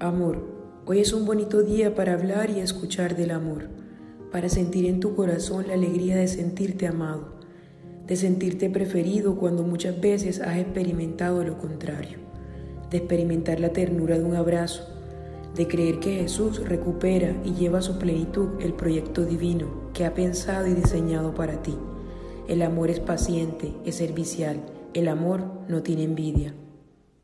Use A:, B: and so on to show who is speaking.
A: Amor, hoy es un bonito día para hablar y escuchar del amor, para sentir en tu corazón la alegría de sentirte amado, de sentirte preferido cuando muchas veces has experimentado lo contrario, de experimentar la ternura de un abrazo, de creer que Jesús recupera y lleva a su plenitud el proyecto divino que ha pensado y diseñado para ti. El amor es paciente, es servicial, el amor no tiene envidia.